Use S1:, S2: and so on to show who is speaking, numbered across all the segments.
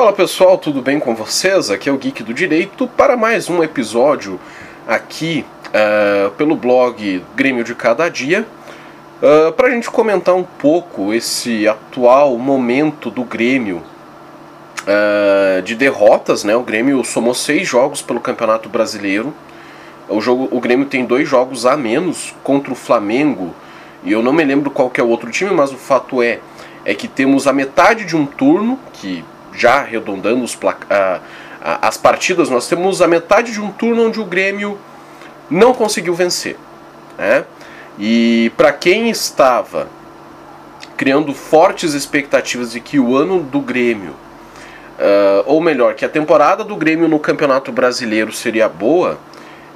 S1: Fala pessoal, tudo bem com vocês? Aqui é o Geek do Direito para mais um episódio aqui uh, pelo blog Grêmio de Cada Dia uh, para a gente comentar um pouco esse atual momento do Grêmio uh, de derrotas. Né? O Grêmio somou seis jogos pelo Campeonato Brasileiro. O, jogo, o Grêmio tem dois jogos a menos contra o Flamengo e eu não me lembro qual que é o outro time, mas o fato é é que temos a metade de um turno que já arredondando as partidas, nós temos a metade de um turno onde o Grêmio não conseguiu vencer. Né? E para quem estava criando fortes expectativas de que o ano do Grêmio, uh, ou melhor, que a temporada do Grêmio no Campeonato Brasileiro seria boa,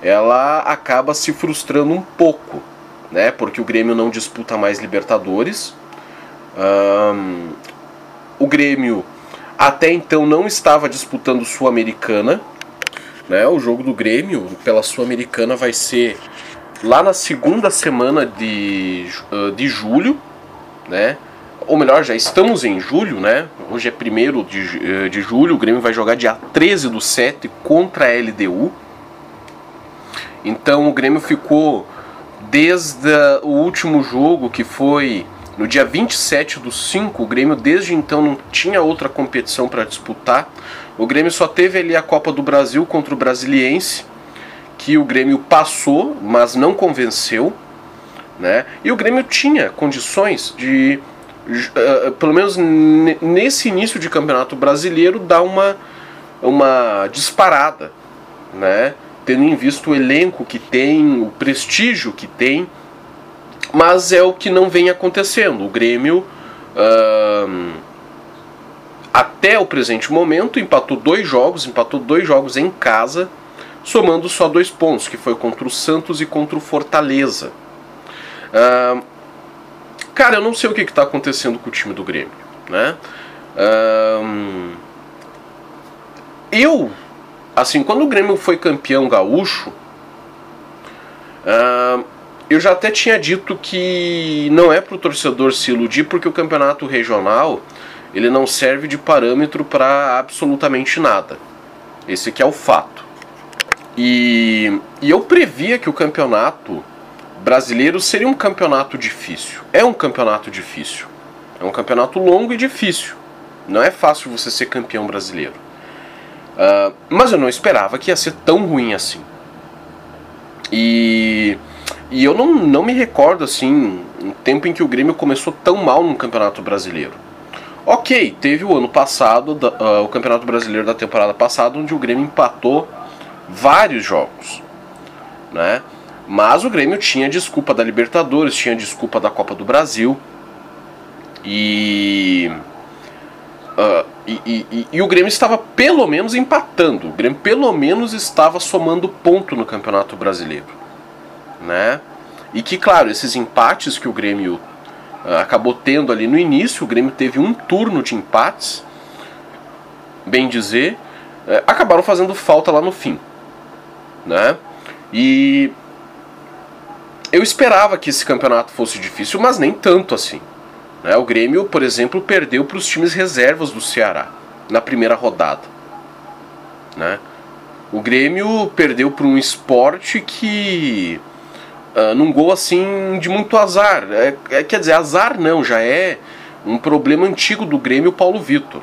S1: ela acaba se frustrando um pouco, né? Porque o Grêmio não disputa mais Libertadores. Um, o Grêmio até então não estava disputando Sul-Americana. Né? O jogo do Grêmio pela Sul-Americana vai ser lá na segunda semana de, uh, de julho. Né? Ou melhor, já estamos em julho, né? Hoje é 1 de, uh, de julho, o Grêmio vai jogar dia 13 do 7 contra a LDU. Então o Grêmio ficou desde o último jogo que foi no dia 27 do 5, o Grêmio desde então não tinha outra competição para disputar. O Grêmio só teve ali a Copa do Brasil contra o Brasiliense, que o Grêmio passou, mas não convenceu. Né? E o Grêmio tinha condições de, uh, pelo menos nesse início de campeonato brasileiro, dar uma, uma disparada. Né? Tendo em vista o elenco que tem, o prestígio que tem mas é o que não vem acontecendo. O Grêmio, até o presente momento, empatou dois jogos, empatou dois jogos em casa, somando só dois pontos, que foi contra o Santos e contra o Fortaleza. Cara, eu não sei o que está acontecendo com o time do Grêmio. Né? Eu, assim, quando o Grêmio foi campeão gaúcho, eu já até tinha dito que não é para o torcedor se iludir, porque o campeonato regional ele não serve de parâmetro para absolutamente nada. Esse é o fato. E, e eu previa que o campeonato brasileiro seria um campeonato difícil. É um campeonato difícil. É um campeonato longo e difícil. Não é fácil você ser campeão brasileiro. Uh, mas eu não esperava que ia ser tão ruim assim. E e eu não, não me recordo assim um tempo em que o Grêmio começou tão mal no Campeonato Brasileiro. Ok, teve o ano passado, uh, o Campeonato Brasileiro da temporada passada, onde o Grêmio empatou vários jogos, né? Mas o Grêmio tinha desculpa da Libertadores, tinha desculpa da Copa do Brasil e, uh, e, e, e, o Grêmio estava pelo menos empatando. O Grêmio pelo menos estava somando ponto no Campeonato Brasileiro né? E que, claro, esses empates que o Grêmio uh, acabou tendo ali no início, o Grêmio teve um turno de empates, bem dizer, uh, acabaram fazendo falta lá no fim, né? E eu esperava que esse campeonato fosse difícil, mas nem tanto assim. Né? O Grêmio, por exemplo, perdeu para os times reservas do Ceará na primeira rodada. Né? O Grêmio perdeu para um esporte que uh, num gol assim de muito azar. É, é, quer dizer, azar não, já é um problema antigo do Grêmio Paulo Vitor.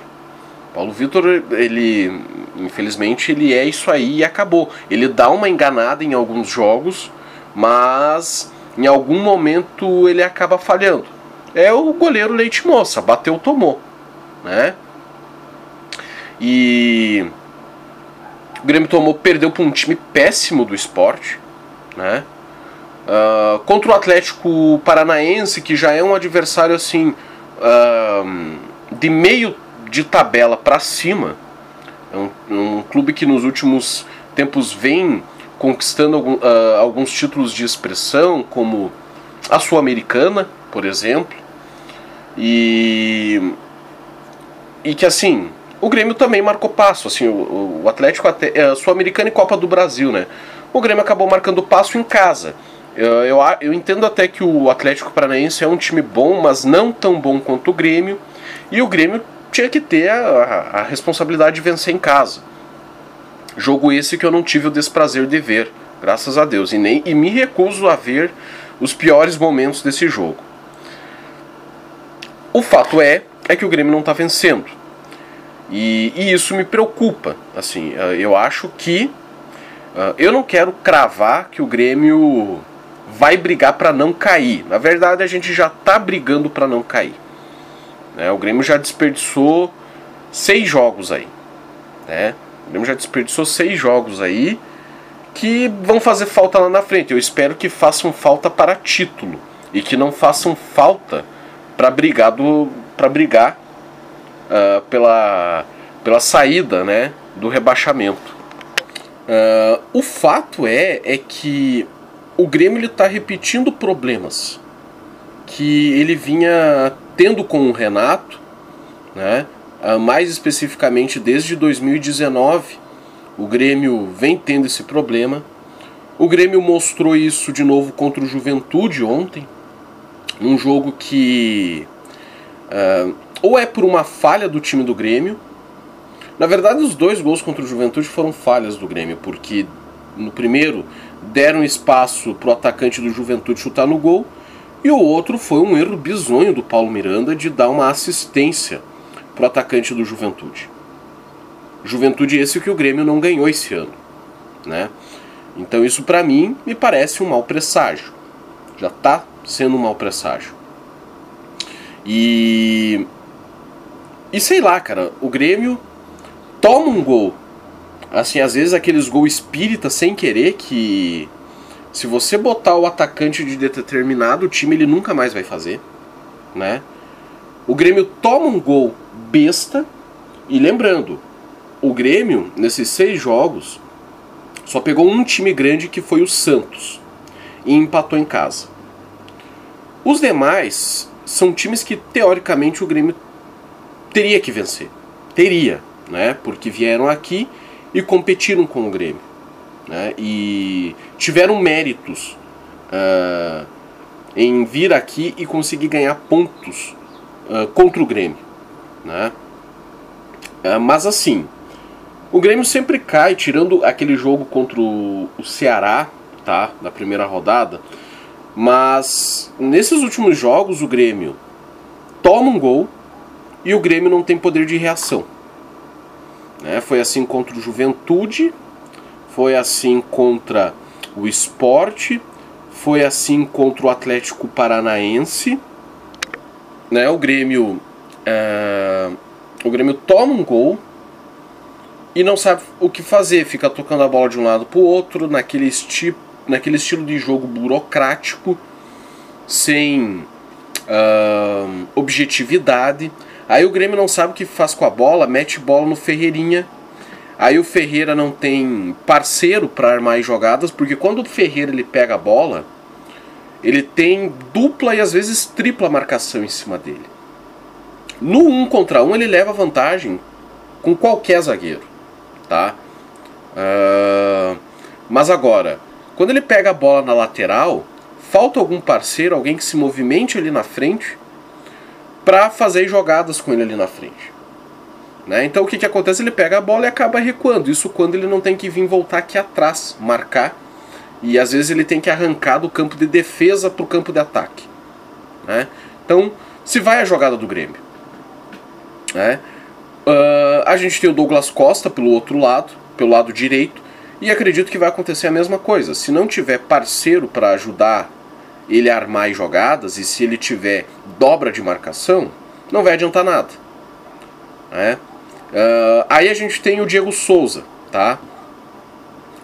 S1: Paulo Vitor, ele, infelizmente, ele é isso aí e acabou. Ele dá uma enganada em alguns jogos, mas em algum momento ele acaba falhando. É o goleiro Leite Moça, bateu, tomou, né? E o Grêmio tomou, perdeu para um time péssimo do esporte, né? Uh, contra o Atlético Paranaense, que já é um adversário assim uh, de meio de tabela para cima, é um, um, clube que nos últimos tempos vem conquistando algum, uh, alguns títulos de expressão, como a Sul-Americana, por exemplo, e, e que assim o Grêmio também marcou passo, assim o, o Atlético até, é, Sul-Americana e Copa do Brasil, né? O Grêmio acabou marcando passo em casa. Eu, eu, eu, entendo até que o Atlético Paranaense é um time bom, mas não tão bom quanto o Grêmio. E o Grêmio tinha que ter a, a, a responsabilidade de vencer em casa. Jogo esse que eu não tive o desprazer de ver, graças a Deus, e nem e me recuso a ver os piores momentos desse jogo. O fato é é que o Grêmio não está vencendo. E, e, isso me preocupa. Assim, eh, eu acho que uh, eu não quero cravar que o Grêmio vai brigar para não cair. Na verdade, a gente já está brigando para não cair. Né? O Grêmio já desperdiçou seis jogos aí. Né? O Grêmio já desperdiçou seis jogos aí que vão fazer falta lá na frente. Eu espero que façam falta para título e que não façam falta para brigar para brigar uh, pela, pela saída né, do rebaixamento. Uh, o fato é, é que o Grêmio está repetindo problemas que ele vinha tendo com o Renato, né, uh, mais especificamente desde 2019. O Grêmio vem tendo esse problema. O Grêmio mostrou isso de novo contra o Juventude ontem, num jogo que uh, ou é por uma falha do time do Grêmio. Na verdade, os dois gols contra o Juventude foram falhas do Grêmio, porque no primeiro deram espaço para o atacante do Juventude chutar no gol, e o outro foi um erro bizonho do Paulo Miranda de dar uma assistência para o atacante do Juventude. Juventude esse que o Grêmio não ganhou esse ano, né? Então isso para mim me parece um mau presságio. Já está sendo um mau presságio. E e sei lá, cara, o Grêmio toma um gol. Assim, às vezes aqueles gols espírita sem querer que se você botar o atacante de determinado time, ele nunca mais vai fazer, né? O Grêmio toma um gol besta e lembrando, o Grêmio nesses seis jogos só pegou um time grande que foi o Santos e empatou em casa. Os demais são times que teoricamente o Grêmio teria que vencer. Teria, né? Porque vieram aqui e competiram com o Grêmio. Né? E tiveram méritos uh, em vir aqui e conseguir ganhar pontos uh, contra o Grêmio. Né? Uh, mas assim, o Grêmio sempre cai, tirando aquele jogo contra o, o Ceará, tá? Da primeira rodada. Mas nesses últimos jogos o Grêmio toma um gol, e o Grêmio não tem poder de reação. Né? Foi assim contra o Juventude, foi assim contra o Esporte, foi assim contra o Atlético Paranaense. Né? O Grêmio é... o Grêmio toma um gol e não sabe o que fazer, fica tocando a bola de um lado para o outro, naquele, esti naquele estilo de jogo burocrático, sem uh, objetividade. Aí o Grêmio não sabe o que faz com a bola, mete bola no Ferreirinha. Aí o Ferreira não tem parceiro para armar as jogadas, porque quando o Ferreira ele pega a bola, ele tem dupla e às vezes tripla marcação em cima dele. No um contra um ele leva vantagem com qualquer zagueiro, tá? Uh, mas agora, quando ele pega a bola na lateral, falta algum parceiro, alguém que se movimente ali na frente para fazer jogadas com ele ali na frente. Né? Então o que, que acontece? Ele pega a bola e acaba recuando. Isso quando ele não tem que vir voltar aqui atrás, marcar. E às vezes ele tem que arrancar do campo de defesa para o campo de ataque. Né? Então, se vai a jogada do Grêmio. Né? Uh, a gente tem o Douglas Costa pelo outro lado, pelo lado direito. E acredito que vai acontecer a mesma coisa. Se não tiver parceiro para ajudar ele armar jogadas e se ele tiver dobra de marcação, não vai adiantar nada. Né? Uh, aí a gente tem o Diego Souza, tá?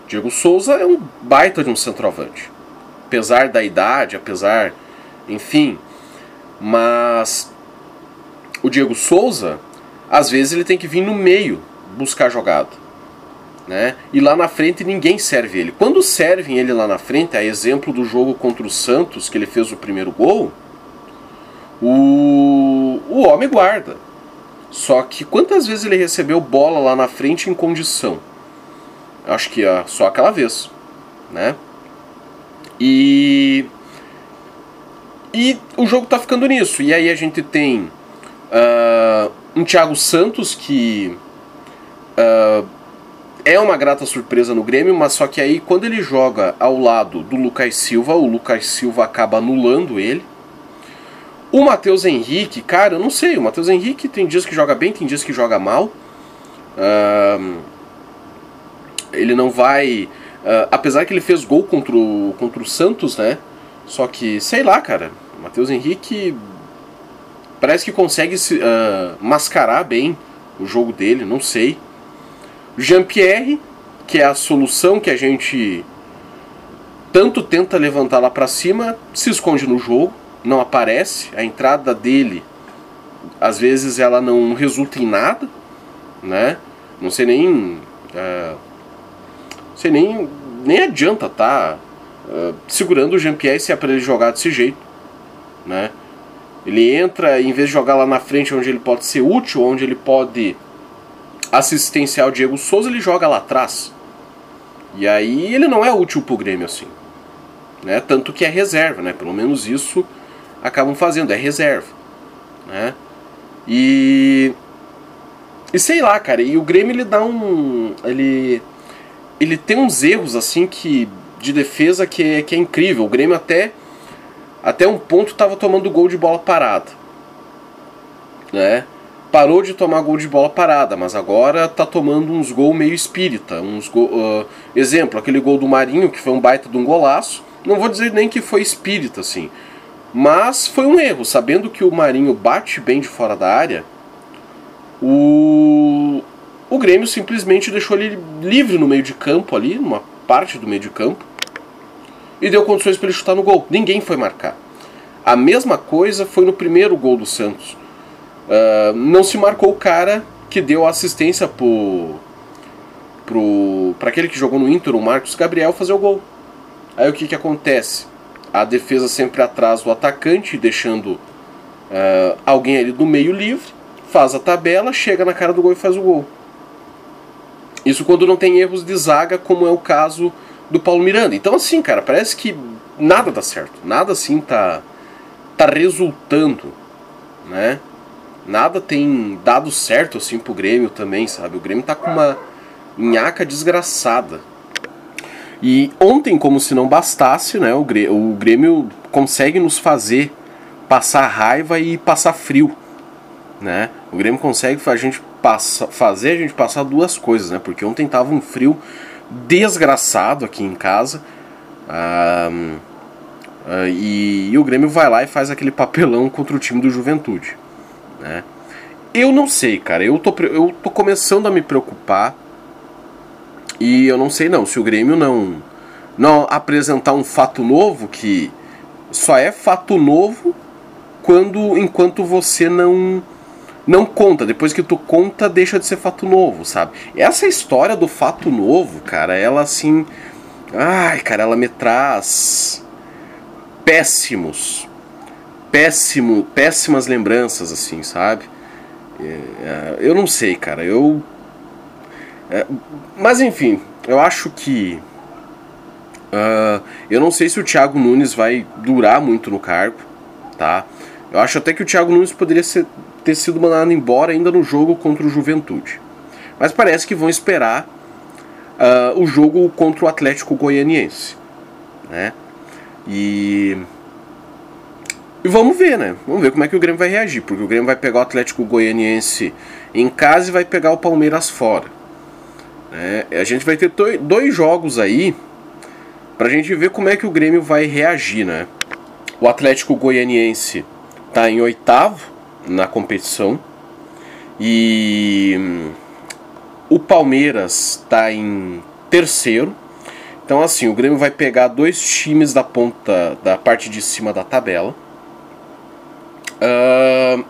S1: Diego Souza é um baita de um centroavante. Apesar da idade, apesar. Enfim. Mas. O Diego Souza, às vezes ele tem que vir no meio buscar jogada né? E lá na frente ninguém serve ele. Quando servem ele lá na frente, a exemplo do jogo contra o Santos, que ele fez o primeiro gol, o, o homem guarda. Só que quantas vezes ele recebeu bola lá na frente em condição? Acho que é só aquela vez, né? E e o jogo tá ficando nisso. E aí a gente tem uh, um Thiago Santos que uh, é uma grata surpresa no Grêmio, mas só que aí quando ele joga ao lado do Lucas Silva, o Lucas Silva acaba anulando ele. O Matheus Henrique, cara, eu não sei, o Matheus Henrique tem dias que joga bem, tem dias que joga mal. Ele não vai. Uh, apesar que ele fez gol contra o, contra o Santos, né? Só que, sei lá, cara, o Matheus Henrique parece que consegue se, uh, mascarar bem o jogo dele, não sei. Jean-Pierre, que é a solução que a gente tanto tenta levantar lá para cima, se esconde no jogo, não aparece. A entrada dele, às vezes, ela não resulta em nada, né? Não sei nem. Uh, sei nem. Nem adianta tá uh, segurando o Jean-Pierre se é para ele jogar desse jeito, né? Ele entra, em vez de jogar lá na frente onde ele pode ser útil, onde ele pode assistenciar o Diego Souza, ele joga lá atrás. E aí ele não é útil pro Grêmio assim. Né? Tanto que é reserva, né? Pelo menos isso acabam fazendo, é reserva. Né? E. E sei lá, cara, e o Grêmio ele dá um. Ele. Ele tem uns erros assim que. de defesa que é, que é incrível. O Grêmio até. Até um ponto estava tomando gol de bola parada. Né? Parou de tomar gol de bola parada, mas agora tá tomando uns gols meio espírita. Uns gol, uh, exemplo, aquele gol do Marinho, que foi um baita de um golaço. Não vou dizer nem que foi espírita, assim. Mas foi um erro, sabendo que o Marinho bate bem de fora da área, o, o Grêmio simplesmente deixou ele livre no meio de campo ali, numa parte do meio de campo, e deu condições para ele chutar no gol. Ninguém foi marcar. A mesma coisa foi no primeiro gol do Santos Uh, não se marcou o cara que deu assistência pro, pro para aquele que jogou no Inter, o Marcos Gabriel, fazer o gol. Aí o que, que acontece? A defesa sempre atrás do atacante, deixando uh, alguém ali do meio livre, faz a tabela, chega na cara do gol e faz o gol. Isso quando não tem erros de zaga, como é o caso do Paulo Miranda. Então assim, cara, parece que nada dá certo. Nada assim tá, tá resultando, né? Nada tem dado certo assim pro Grêmio também, sabe? O Grêmio tá com uma nhaca desgraçada. E ontem, como se não bastasse, né, o Grêmio, o Grêmio consegue nos fazer passar raiva e passar frio, né? O Grêmio consegue a gente passa, fazer a gente passar duas coisas, né? Porque ontem tava um frio desgraçado aqui em casa. Ah, ah, e, e o Grêmio vai lá e faz aquele papelão contra o time do Juventude. Né? Eu não sei, cara. Eu tô, eu tô começando a me preocupar. E eu não sei não, se o Grêmio não, não apresentar um fato novo que só é fato novo quando enquanto você não não conta, depois que tu conta deixa de ser fato novo, sabe? Essa história do fato novo, cara, ela assim, ai, cara, ela me traz péssimos péssimo, péssimas lembranças, assim, sabe? É, é, eu não sei, cara. Eu. É, mas enfim, eu acho que. Uh, eu não sei se o Thiago Nunes vai durar muito no cargo, tá? Eu acho até que o Thiago Nunes poderia ser, ter sido mandado embora ainda no jogo contra o Juventude. Mas parece que vão esperar uh, o jogo contra o Atlético Goianiense, né? E e vamos ver, né? Vamos ver como é que o Grêmio vai reagir, porque o Grêmio vai pegar o Atlético Goianiense em casa e vai pegar o Palmeiras fora. É, a gente vai ter dois jogos aí pra gente ver como é que o Grêmio vai reagir, né? O Atlético Goianiense tá em oitavo na competição e hum, o Palmeiras tá em terceiro. Então assim, o Grêmio vai pegar dois times da ponta da parte de cima da tabela Uh,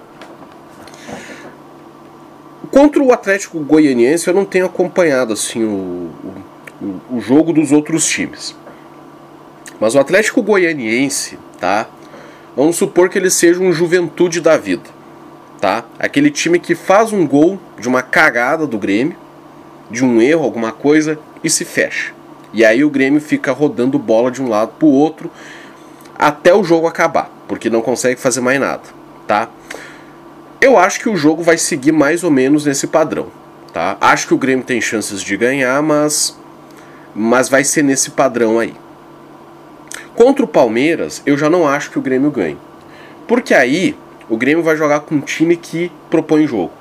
S1: contra o Atlético Goianiense eu não tenho acompanhado assim o, o, o, jogo dos outros times. Mas o Atlético Goianiense, tá? Vamos supor que ele seja um juventude da vida, tá? Aquele time que faz um gol de uma cagada do Grêmio, de um erro, alguma coisa, e se fecha. E aí o Grêmio fica rodando bola de um lado pro outro até o jogo acabar, porque não consegue fazer mais nada tá? Eu acho que o jogo vai seguir mais ou menos nesse padrão. Tá? Acho que o Grêmio tem chances de ganhar, mas, mas vai ser nesse padrão aí. Contra o Palmeiras, eu já não acho que o Grêmio ganhe. Porque aí o Grêmio vai jogar com um time que propõe jogo.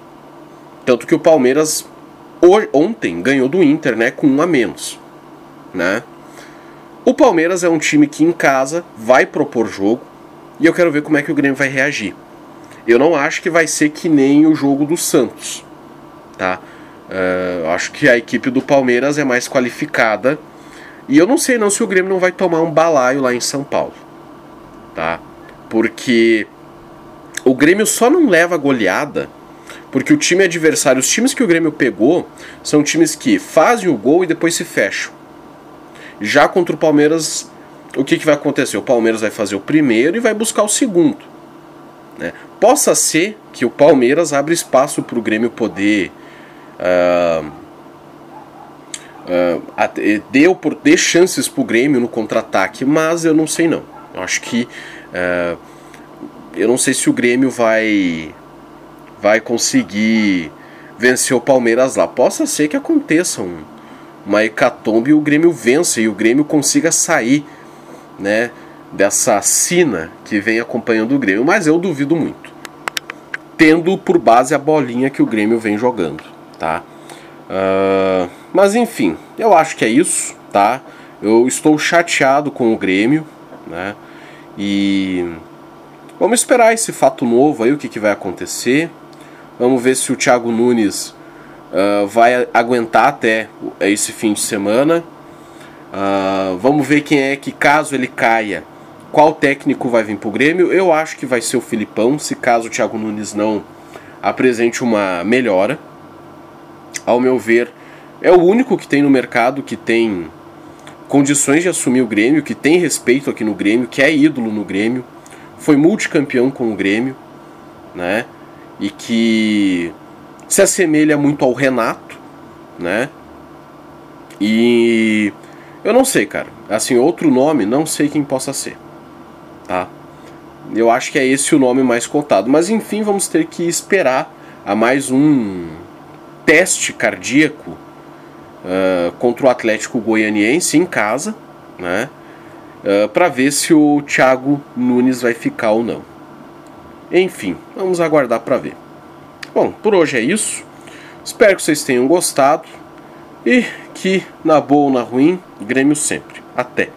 S1: Tanto que o Palmeiras ontem ganhou do Inter, né, com um a menos, né? O Palmeiras é um time que em casa vai propor jogo e eu quero ver como é que o Grêmio vai reagir. Eu não acho que vai ser que nem o jogo do Santos, tá? Uh, acho que a equipe do Palmeiras é mais qualificada e eu não sei não se o Grêmio não vai tomar um balaio lá em São Paulo. Tá? Porque o Grêmio só não leva goleada porque o time adversário, os times que o Grêmio pegou, são times que fazem o gol e depois se fecham. Já contra o Palmeiras, o que, que vai acontecer? O Palmeiras vai fazer o primeiro e vai buscar o segundo. Né? Possa ser que o Palmeiras abra espaço para o Grêmio poder. Uh, uh, deu por dê chances pro Grêmio no contra-ataque, mas eu não sei não. Eu acho que uh, eu não sei se o Grêmio vai vai conseguir vencer o Palmeiras lá. Possa ser que aconteça um, uma hecatombe e o Grêmio vença e o Grêmio consiga sair, né, dessa sina que vem acompanhando o Grêmio, mas eu duvido muito. Tendo por base a bolinha que o Grêmio vem jogando, tá? Uh, mas enfim, eu acho que é isso, tá? Eu estou chateado com o Grêmio, né? E vamos esperar esse fato novo aí, o que, que vai acontecer. Vamos ver se o Thiago Nunes uh, vai aguentar até esse fim de semana. Uh, vamos ver quem é que, caso ele caia, qual técnico vai vir para o Grêmio. Eu acho que vai ser o Filipão, se caso o Thiago Nunes não apresente uma melhora ao meu ver, é o único que tem no mercado que tem condições de assumir o Grêmio, que tem respeito aqui no Grêmio, que é ídolo no Grêmio, foi multicampeão com o Grêmio, né? E que se assemelha muito ao Renato, né? E eu não sei, cara. Assim, outro nome, não sei quem possa ser, tá? Eu acho que é esse o nome mais cotado, mas enfim, vamos ter que esperar a mais um teste cardíaco uh, contra o Atlético Goianiense em casa, né? Uh, para ver se o Thiago Nunes vai ficar ou não. Enfim, vamos aguardar para ver. Bom, por hoje é isso. Espero que vocês tenham gostado e que, na boa ou na ruim, Grêmio sempre. Até!